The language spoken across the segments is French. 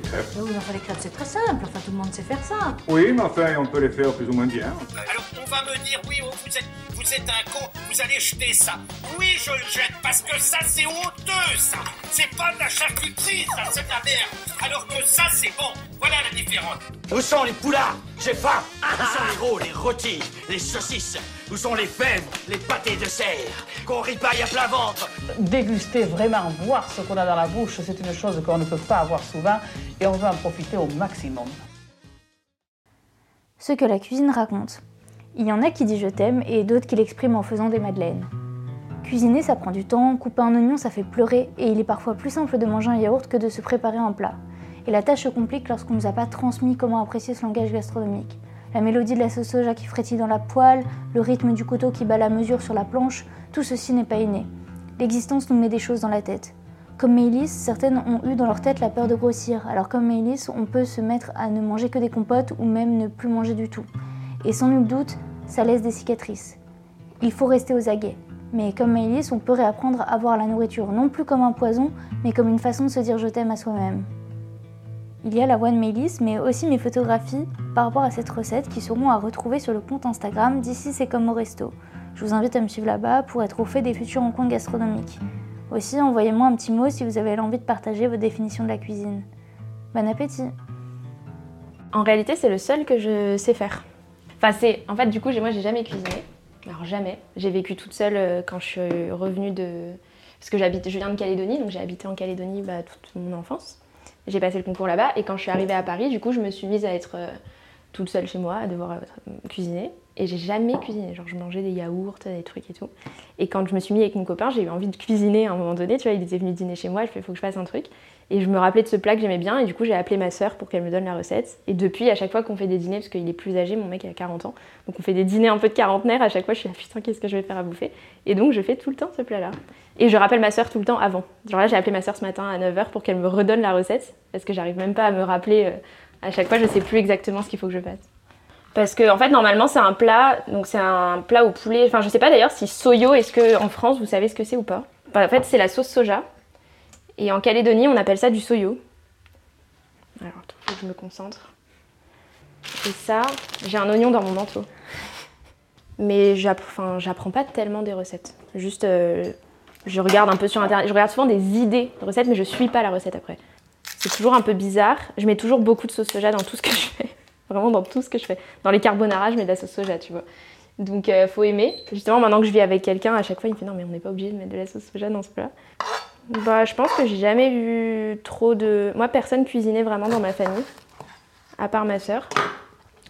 des crêpes. Oui, mais enfin, les crêpes, c'est très simple. Enfin, tout le monde sait faire ça. Oui, mais enfin, on peut les faire plus ou moins bien. Alors on va me dire, oui, oh, vous êtes, vous êtes un con, vous allez jeter ça. Oui, je le jette parce que ça, c'est honteux, ça. C'est pas de la charcuterie, ça, c'est de la merde. Alors que ça, c'est bon. Voilà la différence. Où sont les poulards? J'ai faim Où sont les rôles, les rôtis, les saucisses? Où sont les fèves, les pâtés de serre? Qu'on ripaille à plein ventre Déguster vraiment, voir ce qu'on a dans la bouche, c'est une chose qu'on ne peut pas avoir souvent et on veut en profiter au maximum. Ce que la cuisine raconte. Il y en a qui disent je t'aime et d'autres qui l'expriment en faisant des madeleines. Cuisiner, ça prend du temps, couper un oignon, ça fait pleurer, et il est parfois plus simple de manger un yaourt que de se préparer un plat. Et la tâche se complique lorsqu'on ne nous a pas transmis comment apprécier ce langage gastronomique. La mélodie de la sauce soja qui frétille dans la poêle, le rythme du couteau qui bat la mesure sur la planche, tout ceci n'est pas inné. L'existence nous met des choses dans la tête. Comme Maëlys, certaines ont eu dans leur tête la peur de grossir, alors comme Maëlys, on peut se mettre à ne manger que des compotes ou même ne plus manger du tout. Et sans nul doute, ça laisse des cicatrices. Il faut rester aux aguets. Mais comme Maëlys, on peut réapprendre à voir la nourriture non plus comme un poison, mais comme une façon de se dire je t'aime à soi-même. Il y a la de Mélis, mais aussi mes photographies par rapport à cette recette qui seront à retrouver sur le compte Instagram d'ici c'est comme au resto. Je vous invite à me suivre là-bas pour être au fait des futurs rencontres gastronomiques. Aussi, envoyez-moi un petit mot si vous avez l'envie de partager votre définition de la cuisine. Bon appétit En réalité, c'est le seul que je sais faire. Enfin. En fait, du coup, moi, j'ai jamais cuisiné. Alors, jamais. J'ai vécu toute seule euh, quand je suis revenue de. Parce que je viens de Calédonie, donc j'ai habité en Calédonie bah, toute mon enfance. J'ai passé le concours là-bas et quand je suis arrivée à Paris, du coup, je me suis mise à être euh, toute seule chez moi, à devoir euh, cuisiner. Et j'ai jamais cuisiné. Genre, je mangeais des yaourts, des trucs et tout. Et quand je me suis mise avec mon copain, j'ai eu envie de cuisiner à un moment donné. Tu vois, il était venu dîner chez moi, je fais, faut que je fasse un truc. Et je me rappelais de ce plat que j'aimais bien. Et du coup, j'ai appelé ma sœur pour qu'elle me donne la recette. Et depuis, à chaque fois qu'on fait des dîners, parce qu'il est plus âgé, mon mec a 40 ans, donc on fait des dîners un peu de quarantenaire, à chaque fois, je suis là, putain, qu'est-ce que je vais faire à bouffer? Et donc, je fais tout le temps ce plat-là. Et je rappelle ma sœur tout le temps avant. Genre là, j'ai appelé ma sœur ce matin à 9h pour qu'elle me redonne la recette. Parce que j'arrive même pas à me rappeler. euh, à chaque fois, je sais plus exactement ce qu'il faut que je fasse. Parce que en fait normalement c'est un plat, donc c'est un plat au poulet. Enfin je sais pas d'ailleurs si soyo, est-ce que en France vous savez ce que c'est ou pas? Enfin, En fait c'est la sauce soja. Et en Calédonie on appelle ça du soyo. Alors faut que je me concentre. Et ça, j'ai un oignon dans mon manteau. Mais j'apprends pas tellement des recettes. Juste euh, je regarde un peu sur internet, je regarde souvent des idées de recettes mais je suis pas la recette après. C'est toujours un peu bizarre. Je mets toujours beaucoup de sauce soja dans tout ce que je fais. Vraiment dans tout ce que je fais. Dans les carbonara, je mets de la sauce soja, tu vois. Donc euh, faut aimer. Justement, maintenant que je vis avec quelqu'un, à chaque fois il me fait non mais on n'est pas obligé de mettre de la sauce soja dans ce plat. Bah je pense que j'ai jamais vu trop de. Moi personne cuisinait vraiment dans ma famille, à part ma sœur.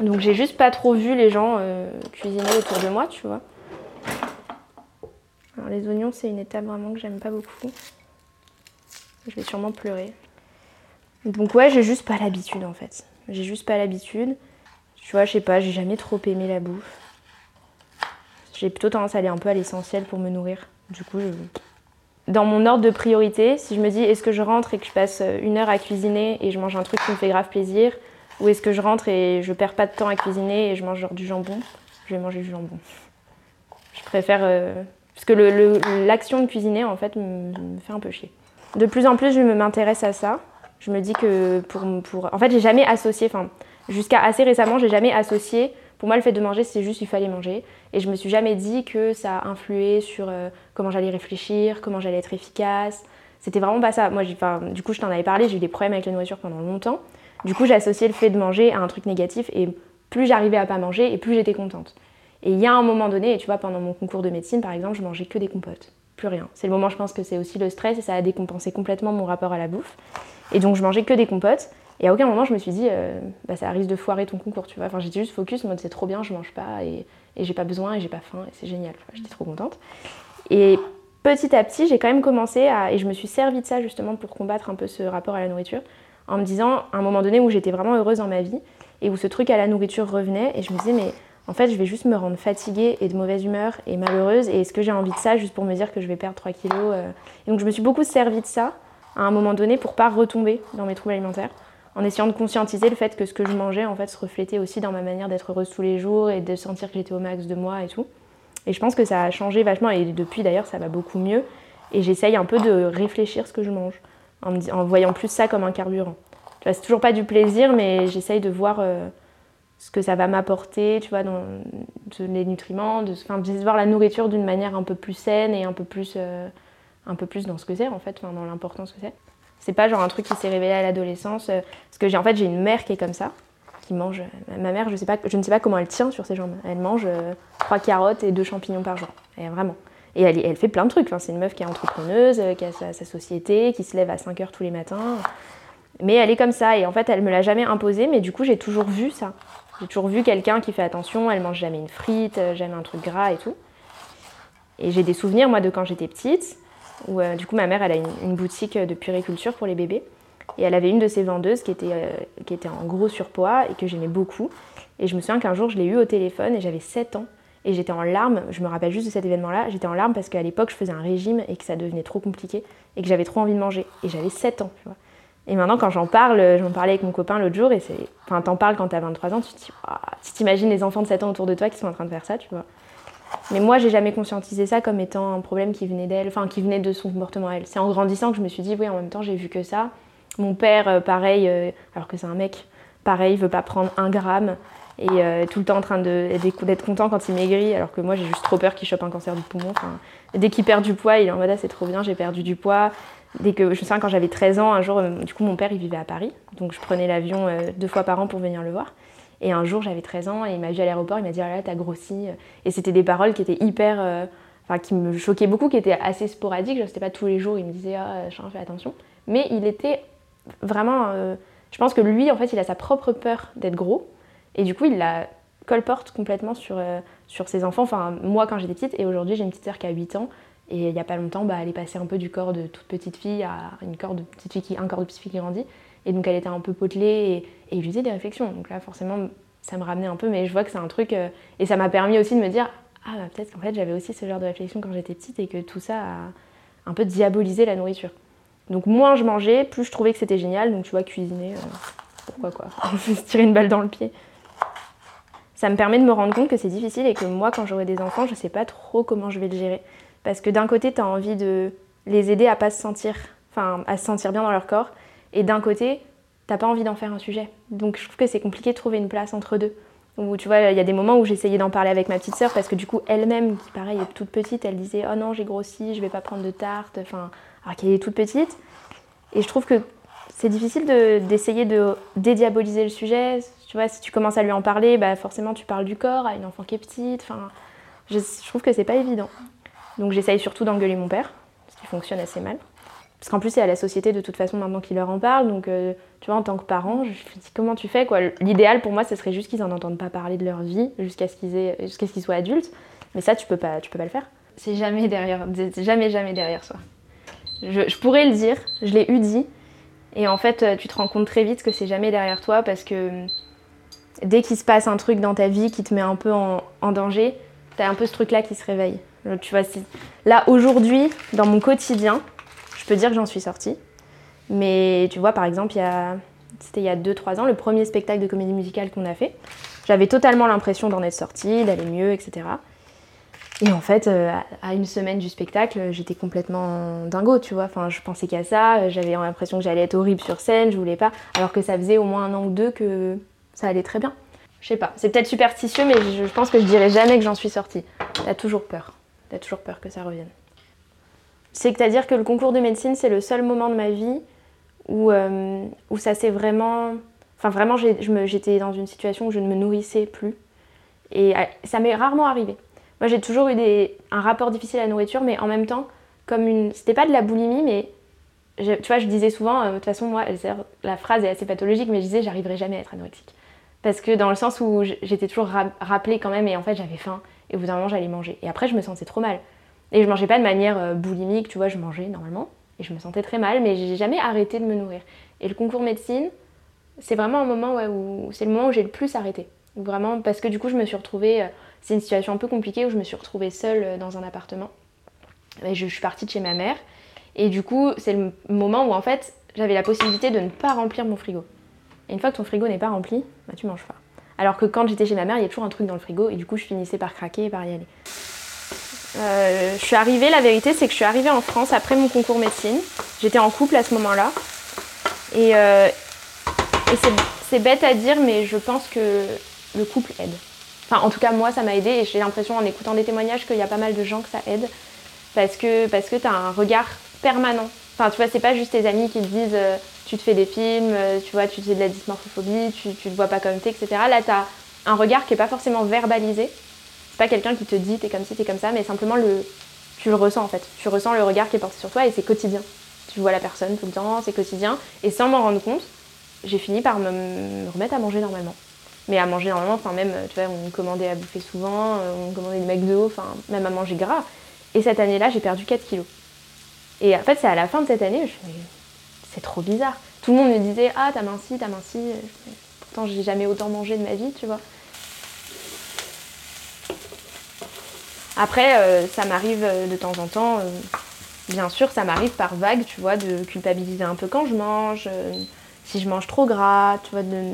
Donc j'ai juste pas trop vu les gens euh, cuisiner autour de moi, tu vois. Alors les oignons c'est une étape vraiment que j'aime pas beaucoup. Je vais sûrement pleurer. Donc ouais, j'ai juste pas l'habitude en fait. J'ai juste pas l'habitude. Tu vois, je sais pas, j'ai jamais trop aimé la bouffe. J'ai plutôt tendance à aller un peu à l'essentiel pour me nourrir. Du coup, je... dans mon ordre de priorité, si je me dis est-ce que je rentre et que je passe une heure à cuisiner et je mange un truc qui me fait grave plaisir, ou est-ce que je rentre et je perds pas de temps à cuisiner et je mange genre du jambon, je vais manger du jambon. Je préfère... euh, Parce que l'action de cuisiner, en fait, me, fait un peu chier. De plus en plus, je m'intéresse à ça. Je me dis que pour... pour... En fait, j'ai jamais associé... Enfin, jusqu'à assez récemment, j'ai jamais associé... Pour moi, le fait de manger, c'est juste il fallait manger. Et je me suis jamais dit que ça a influé sur euh, comment j'allais réfléchir, comment j'allais être efficace. C'était vraiment pas ça. Moi, du coup, je t'en avais parlé, j'ai eu des problèmes avec la nourriture pendant longtemps. Du coup, j'ai associé le fait de manger à un truc négatif. Et plus j'arrivais à pas manger, et plus j'étais contente. Et il y a un moment donné, et tu vois, pendant mon concours de médecine, par exemple, je mangeais que des compotes. Plus rien. C'est le moment, je pense que c'est aussi le stress et ça a décompensé complètement mon rapport à la bouffe. Et donc, je mangeais que des compotes. Et à aucun moment, je me suis dit, euh, bah, ça risque de foirer ton concours, tu vois. Enfin, j'étais juste focus, mode c'est trop bien, je mange pas et, et j'ai pas besoin et j'ai pas faim et c'est génial, tu vois. J'étais trop contente. Et petit à petit, j'ai quand même commencé à. Et je me suis servi de ça justement pour combattre un peu ce rapport à la nourriture, en me disant, à un moment donné où j'étais vraiment heureuse dans ma vie et où ce truc à la nourriture revenait, et je me disais, mais en fait, je vais juste me rendre fatiguée et de mauvaise humeur et malheureuse, et est-ce que j'ai envie de ça juste pour me dire que je vais perdre 3 kilos euh. Et donc, je me suis beaucoup servi de ça à un moment donné pour pas retomber dans mes troubles alimentaires, en essayant de conscientiser le fait que ce que je mangeais, en fait, se reflétait aussi dans ma manière d'être heureuse tous les jours et de sentir que j'étais au max de moi et tout. Et je pense que ça a changé vachement, et depuis d'ailleurs, ça va beaucoup mieux. Et j'essaye un peu de réfléchir ce que je mange, en, voyant plus ça comme un carburant. Tu vois, c'est toujours pas du plaisir, mais j'essaye de voir euh, ce que ça va m'apporter, tu vois, dans de- les nutriments, de, de voir la nourriture d'une manière un peu plus saine et un peu plus, euh, un peu plus dans ce que c'est, en fait, dans l'importance que c'est. C'est pas genre un truc qui s'est révélé à l'adolescence, euh, parce que j'ai en fait j'ai une mère qui est comme ça, qui mange. euh, Ma mère, je, sais pas, je ne sais pas comment elle tient sur ses jambes. Elle mange euh, trois carottes et deux champignons par jour. Vraiment. Et elle, elle fait plein de trucs. Enfin, c'est une meuf qui est entrepreneuse, qui a sa, société, qui se lève à 5 heures tous les matins. Mais elle est comme ça. Et en fait, elle me l'a jamais imposé. Mais du coup, j'ai toujours vu ça. J'ai toujours vu quelqu'un qui fait attention. Elle mange jamais une frite, jamais un truc gras et tout. Et j'ai des souvenirs, moi, de quand j'étais petite, où euh, du coup, ma mère, elle a une, boutique de puériculture pour les bébés. Et elle avait une de ses vendeuses qui était, euh, qui était en gros surpoids et que j'aimais beaucoup. Et je me souviens qu'un jour, je l'ai eu au téléphone et j'avais 7 ans. Et j'étais en larmes, je me rappelle juste de cet événement-là, j'étais en larmes parce qu'à l'époque, je faisais un régime et que ça devenait trop compliqué et que j'avais trop envie de manger. Et j'avais 7 ans, tu vois. Et maintenant, quand j'en parle, j'en parlais avec mon copain l'autre jour et. Enfin, t'en parles quand t'as 23 ans, tu te dis, tu t'imagines les enfants de 7 ans autour de toi qui sont en train de faire ça, tu vois. Mais moi, j'ai jamais conscientisé ça comme étant un problème qui venait d'elle, enfin, qui venait de son comportement à elle. C'est en grandissant que je me suis dit, oui, en même temps, j'ai vu que ça. Mon père, euh, pareil, euh, alors que c'est un mec, pareil, il veut pas prendre un gramme et euh, tout le temps en train d'être content quand il maigrit, alors que moi j'ai juste trop peur qu'il chope un cancer du poumon. Dès qu'il perd du poids, il est en mode ah, c'est trop bien, j'ai perdu du poids. Dès que je me souviens quand j'avais 13 ans, un jour, du coup mon père il vivait à Paris, donc je prenais l'avion deux fois par an pour venir le voir. Et un jour j'avais 13 ans et il m'a vu à l'aéroport, il m'a dit ah là t'as grossi. Et c'était des paroles qui étaient hyper, euh, enfin qui me choquaient beaucoup, qui étaient assez sporadiques. Genre c'était pas tous les jours, il me disait ah Charles, fais attention. Mais il était vraiment, euh, je pense que lui en fait il a sa propre peur d'être gros. Et du coup, il la colporte complètement sur, euh, sur ses enfants. Enfin, moi, quand j'étais petite, et aujourd'hui, j'ai une petite sœur qui a 8 ans. Et il n'y a pas longtemps, bah, elle est passée un peu du corps de toute petite fille à une corps de petite fille qui, un corps de petite fille qui grandit. Et donc, elle était un peu potelée et, et faisait des réflexions. Donc là, forcément, ça me ramenait un peu, mais je vois que c'est un truc. euh, et ça m'a permis aussi de me dire Ah, bah, peut-être qu'en fait, j'avais aussi ce genre de réflexion quand j'étais petite et que tout ça a un peu diabolisé la nourriture. Donc, moins je mangeais, plus je trouvais que c'était génial. Donc, tu vois, cuisiner, euh, pourquoi quoi Se tirer une balle dans le pied ça me permet de me rendre compte que c'est difficile et que moi, quand j'aurai des enfants, je sais pas trop comment je vais le gérer. Parce que d'un côté, tu as envie de les aider à pas se sentir, enfin, à se sentir bien dans leur corps, et d'un côté, t'as pas envie d'en faire un sujet. Donc je trouve que c'est compliqué de trouver une place entre deux. Où tu vois, il y a des moments où j'essayais d'en parler avec ma petite sœur parce que du coup, elle-même, qui pareil est toute petite, elle disait Oh non, j'ai grossi, je vais pas prendre de tarte, enfin, alors qu'elle est toute petite. Et je trouve que c'est difficile de- d'essayer de, dédiaboliser le sujet. Tu vois, si tu commences à lui en parler, bah forcément tu parles du corps à une enfant qui est petite. Enfin, je, je trouve que c'est pas évident. Donc j'essaye surtout d'engueuler mon père, ce qui fonctionne assez mal. Parce qu'en plus, c'est à la société de toute façon maintenant qui leur en parle. Donc, euh, tu vois, en tant que parent, je me dis comment tu fais quoi? L'idéal pour moi, ce serait juste qu'ils en entendent pas parler de leur vie jusqu'à ce qu'ils aient- jusqu'à ce soient adultes. Mais ça, tu peux pas, tu peux pas le faire. C'est jamais derrière, jamais, jamais derrière soi. Je, pourrais le dire, je l'ai eu dit. Et en fait, euh, tu te rends compte très vite que c'est jamais derrière toi parce que euh, dès qu'il se passe un truc dans ta vie qui te met un peu en, danger, t'as un peu ce truc-là qui se réveille. Tu vois, là aujourd'hui, dans mon quotidien, je peux dire que j'en suis sortie. Mais tu vois, par exemple, il y a, c'était il y a 2-3 ans, le premier spectacle de comédie musicale qu'on a fait. J'avais totalement l'impression d'en être sortie, d'aller mieux, etc. Et en fait, euh, à- une semaine du spectacle, j'étais complètement dingo, tu vois. Enfin, je pensais qu'à ça, j'avais l'impression que j'allais être horrible sur scène, je voulais pas. Alors que ça faisait au moins un an ou deux que ça allait très bien. Je sais pas, c'est peut-être superstitieux, mais je pense que je dirais jamais que j'en suis sortie. T'as toujours peur. T'as toujours peur que ça revienne. C'est-à-dire que le concours de médecine, c'est le seul moment de ma vie où, euh, ça s'est vraiment. Enfin, vraiment, j'étais dans une situation où je ne me nourrissais plus. Et euh, ça m'est rarement arrivé. Moi, j'ai toujours eu un rapport difficile à la nourriture, mais en même temps, comme une. C'était pas de la boulimie, mais. tu vois, je disais souvent, euh, de toute façon, moi, la phrase est assez pathologique, mais je disais, j'arriverai jamais à être anorexique. Parce que dans le sens où j'étais toujours ra- rappelée quand même, et en fait, j'avais faim, et au bout d'un moment, j'allais manger. Et après, je me sentais trop mal. Et je mangeais pas de manière euh, boulimique, tu vois, je mangeais normalement, et je me sentais très mal, mais j'ai jamais arrêté de me nourrir. Et le concours médecine, c'est vraiment un moment où c'est le moment où j'ai le plus arrêté. Vraiment, parce que du coup, je me suis retrouvée. euh, c'est une situation un peu compliquée où je me suis retrouvée seule euh, dans un appartement. Je suis partie de chez ma mère. Et du coup, c'est le moment où en fait, j'avais la possibilité de ne pas remplir mon frigo. Et une fois que ton frigo n'est pas rempli, bah, tu manges pas. Alors que quand j'étais chez ma mère, il y a toujours un truc dans le frigo et du coup, je finissais par craquer et par y aller. Euh, je suis arrivée, la vérité, c'est que je suis arrivée en France après mon concours médecine. J'étais en couple à ce moment-là. Et euh, c'est- bête à dire, mais je pense que le couple aide. Enfin, en tout cas, moi, ça m'a aidé et j'ai l'impression en écoutant des témoignages qu'il y a pas mal de gens que ça aide parce que, parce que tu un regard permanent. Enfin, tu vois, c'est pas juste tes amis qui te disent euh, tu te fais des films, tu vois, tu fais de la dysmorphophobie, tu, tu te vois pas comme t'es, etc. Là, tu as un regard qui est pas forcément verbalisé. Pas quelqu'un qui te dit t'es comme ci, t'es comme ça, mais simplement le, tu le ressens en fait. Tu ressens le regard qui est porté sur toi et c'est quotidien. Tu vois la personne tout le temps, c'est quotidien. Et sans m'en rendre compte, j'ai fini par me, me remettre à manger normalement. Mais à manger normalement, enfin même, tu vois, on commandait à bouffer souvent, euh, on commandait des McDo, enfin même à manger gras. Et cette année-là, j'ai perdu 4 kilos. Et en fait, c'est à la fin de cette année, je me suis c'est trop bizarre. Tout le monde me disait, ah, t'as minci, t'as minci. Pourtant, j'ai jamais autant mangé de ma vie, tu vois. Après, euh, ça m'arrive euh, de temps en temps, euh, bien sûr, ça m'arrive par vague, tu vois, de culpabiliser un peu quand je mange, si je mange trop gras, tu vois. De...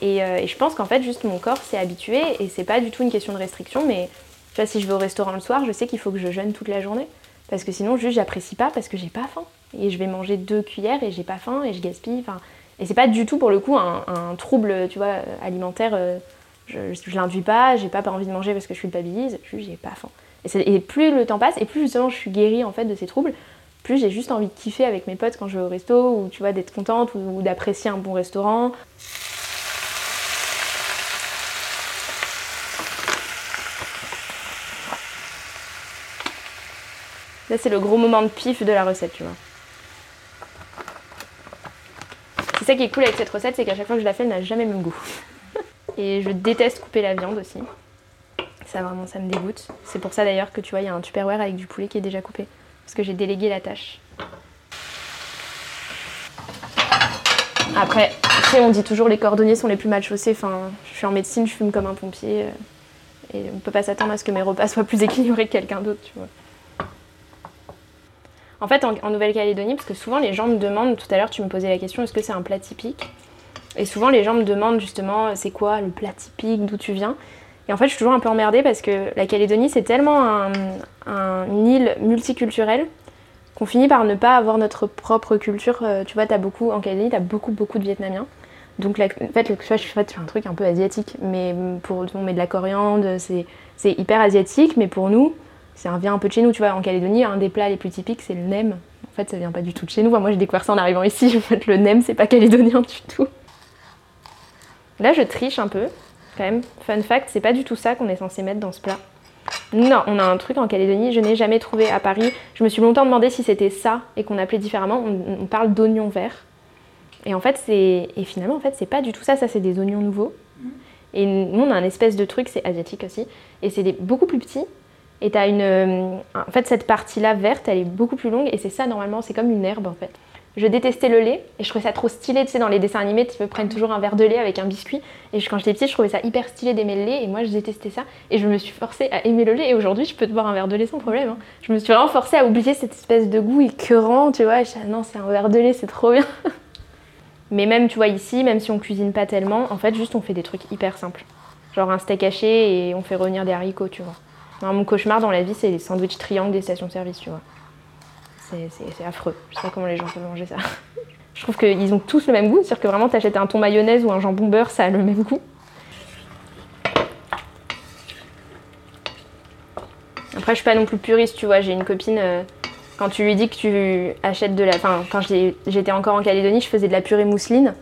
Et, je pense qu'en fait, juste mon corps s'est habitué et c'est pas du tout une question de restriction, mais tu vois, si je vais au restaurant le soir, je sais qu'il faut que je jeûne toute la journée. Parce que sinon, juste, j'apprécie pas parce que j'ai pas faim. Et je vais manger deux cuillères et j'ai pas faim et je gaspille. Et c'est pas du tout pour le coup un trouble, tu vois, alimentaire. Je, je l'induis pas, j'ai pas envie de manger parce que je culpabilise, juste j'ai pas faim. Et plus le temps passe, et plus justement je suis guérie en fait de ces troubles, plus j'ai juste envie de kiffer avec mes potes quand je vais au resto, ou tu vois, d'être contente, ou, ou d'apprécier un bon restaurant. Là, c'est le gros moment de pif de la recette, tu vois. C'est ça qui est cool avec cette recette, c'est qu'à chaque fois que je la fais, elle n'a jamais le même goût. Et je déteste couper la viande aussi. Ça vraiment, ça me dégoûte. C'est pour ça d'ailleurs que tu vois, il y a un tupperware avec du poulet qui est déjà coupé. Parce que j'ai délégué la tâche. Après, tu sais, on dit toujours les cordonniers sont les plus mal chaussés. Enfin, je suis en médecine, je fume comme un pompier. euh, Et on peut pas s'attendre à ce que mes repas soient plus équilibrés que quelqu'un d'autre, tu vois. En fait, en Nouvelle-Calédonie, parce que souvent les gens me demandent, tout à l'heure tu me posais la question, est-ce que c'est un plat typique? Et souvent les gens me demandent justement, c'est quoi le plat typique, d'où tu viens Et en fait, je suis toujours un peu emmerdée parce que la Calédonie, c'est tellement un- un- une île multiculturelle qu'on finit par ne pas avoir notre propre culture. Euh, tu vois, as beaucoup, en Calédonie, tu as beaucoup, beaucoup de Vietnamiens. Donc, en fait, tu vois, je fais un truc un peu asiatique, mais pour on met de la coriandre, c'est hyper asiatique, mais pour nous, ça vient un peu de chez nous. Tu vois, en Calédonie, un des plats les plus typiques, c'est le nem. En fait, ça vient pas du tout de chez nous. Moi, j'ai découvert ça en arrivant ici. En fait, le nem, c'est pas calédonien du tout. Là, je triche un peu, quand même. Fun fact, c'est pas du tout ça qu'on est censé mettre dans ce plat. Non, on a un truc en Calédonie, je n'ai jamais trouvé à Paris. Je me suis longtemps demandé si c'était ça et qu'on appelait différemment. On, parle d'oignons verts. Et en fait, c'est. Et finalement, en fait, c'est pas du tout ça. Ça, c'est des oignons nouveaux. Et nous, on a un espèce de truc, c'est asiatique aussi. Et c'est des- beaucoup plus petit. Et t'as une. euh, En fait, cette partie-là verte, elle est beaucoup plus longue. Et c'est ça, normalement, c'est comme une herbe, en fait. Je détestais le lait et je trouvais ça trop stylé, tu sais, dans les dessins animés, tu prennent toujours un verre de lait avec un biscuit. Et quand j'étais petite, je trouvais ça hyper stylé d'aimer le lait et moi je détestais ça. Et je me suis forcée à aimer le lait et aujourd'hui je peux te boire un verre de lait sans problème. hein. Je me suis vraiment forcée à oublier cette espèce de goût écœurant, tu vois. Je non, c'est un verre de lait, c'est trop bien. Mais même, tu vois, ici, même si on cuisine pas tellement, en fait, juste on fait des trucs hyper simples. Genre un steak haché et on fait revenir des haricots, tu vois. Non, mon cauchemar dans la vie, c'est les sandwichs triangles des stations-service, tu vois. C'est- affreux. Je sais pas comment les gens peuvent manger ça. Je trouve qu'ils ont tous le même goût, c'est-à-dire que vraiment t'achètes un thon mayonnaise ou un jambon beurre, ça a le même goût. Après, je suis pas non plus puriste, tu vois. J'ai une copine, euh, quand tu lui dis que tu achètes de la. Enfin, quand j'étais encore en Calédonie, je faisais de la purée mousseline.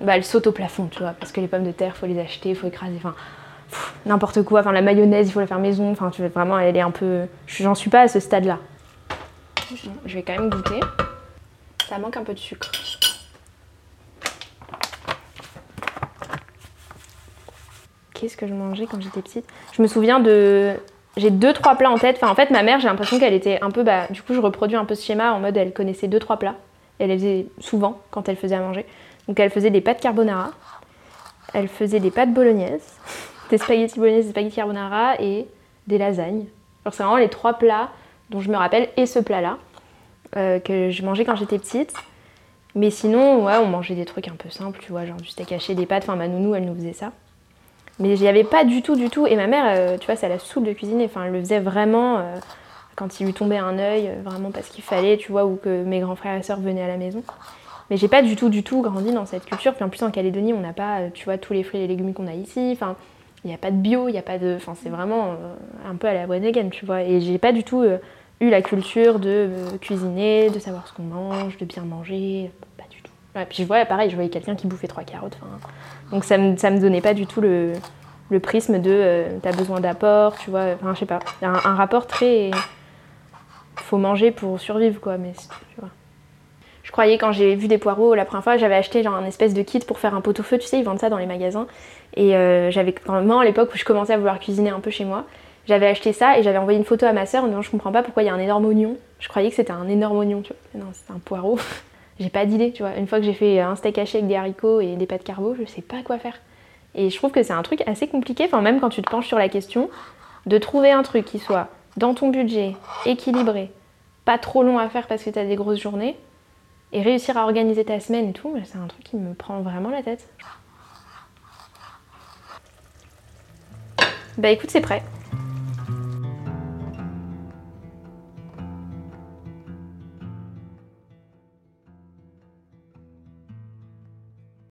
Bah, elle saute au plafond, tu vois, parce que les pommes de terre, faut les acheter, faut écraser. Enfin, n'importe quoi. Enfin, la mayonnaise, il faut la faire maison. Enfin, tu vois, vraiment, elle est un peu. J'en suis pas à ce stade-là. Je vais quand même goûter. Ça manque un peu de sucre. Qu'est-ce que je mangeais quand j'étais petite? Je me souviens de. J'ai deux trois plats en tête. Enfin, en fait, ma mère, j'ai l'impression qu'elle était un peu. Bah, du coup, je reproduis un peu ce schéma en mode elle connaissait deux trois plats. Elle les faisait souvent quand elle faisait à manger. Donc, elle faisait des pâtes carbonara. Elle faisait des pâtes bolognaises, des spaghettis bolognaises, des spaghettis carbonara et des lasagnes. Alors, c'est vraiment les trois plats dont je me rappelle et ce plat-là euh, que je mangeais quand j'étais petite. Mais sinon, ouais, on mangeait des trucs un peu simples, tu vois, genre du steak haché, des pâtes. Enfin, ma nounou, elle nous faisait ça. Mais j'y avais pas du tout, du tout. Et ma mère, euh, tu vois, ça la saoule de cuisiner. Enfin, elle le faisait vraiment euh, quand il lui tombait un œil, vraiment parce qu'il fallait, tu vois, ou que mes grands frères et sœurs venaient à la maison. Mais j'ai pas du tout, du tout grandi dans cette culture. Puis en plus en Calédonie, on n'a pas, tu vois, tous les fruits et légumes qu'on a ici. Enfin, il n'y a pas de bio, il n'y a pas de. Enfin, c'est vraiment un peu à la again, tu vois. Et j'ai pas du tout eu la culture de cuisiner, de savoir ce qu'on mange, de bien manger. Pas du tout. puis je vois, pareil, je voyais quelqu'un qui bouffait trois carottes. donc ça me, ça me donnait pas du tout le, le prisme de t'as besoin d'apport, tu vois. Enfin, je sais pas. A un, rapport très. Faut manger pour survivre, quoi. Mais. Je croyais quand j'ai vu des poireaux la première fois, j'avais acheté genre un espèce de kit pour faire un pot-au-feu, tu sais, ils vendent ça dans les magasins. Et euh, j'avais, moi à l'époque où je commençais à vouloir cuisiner un peu chez moi, j'avais acheté ça et j'avais envoyé une photo à ma soeur en disant je comprends pas pourquoi il y a un énorme oignon. Je croyais que c'était un énorme oignon, tu vois. Non, c'était un poireau. j'ai pas d'idée, tu vois. Une fois que j'ai fait un steak haché avec des haricots et des pâtes carbo, je sais pas quoi faire. Et je trouve que c'est un truc assez compliqué, enfin même quand tu te penches sur la question, de trouver un truc qui soit dans ton budget, équilibré, pas trop long à faire parce que tu as des grosses journées, et réussir à organiser ta semaine et tout, c'est un truc qui me prend vraiment la tête. Bah écoute, c'est prêt.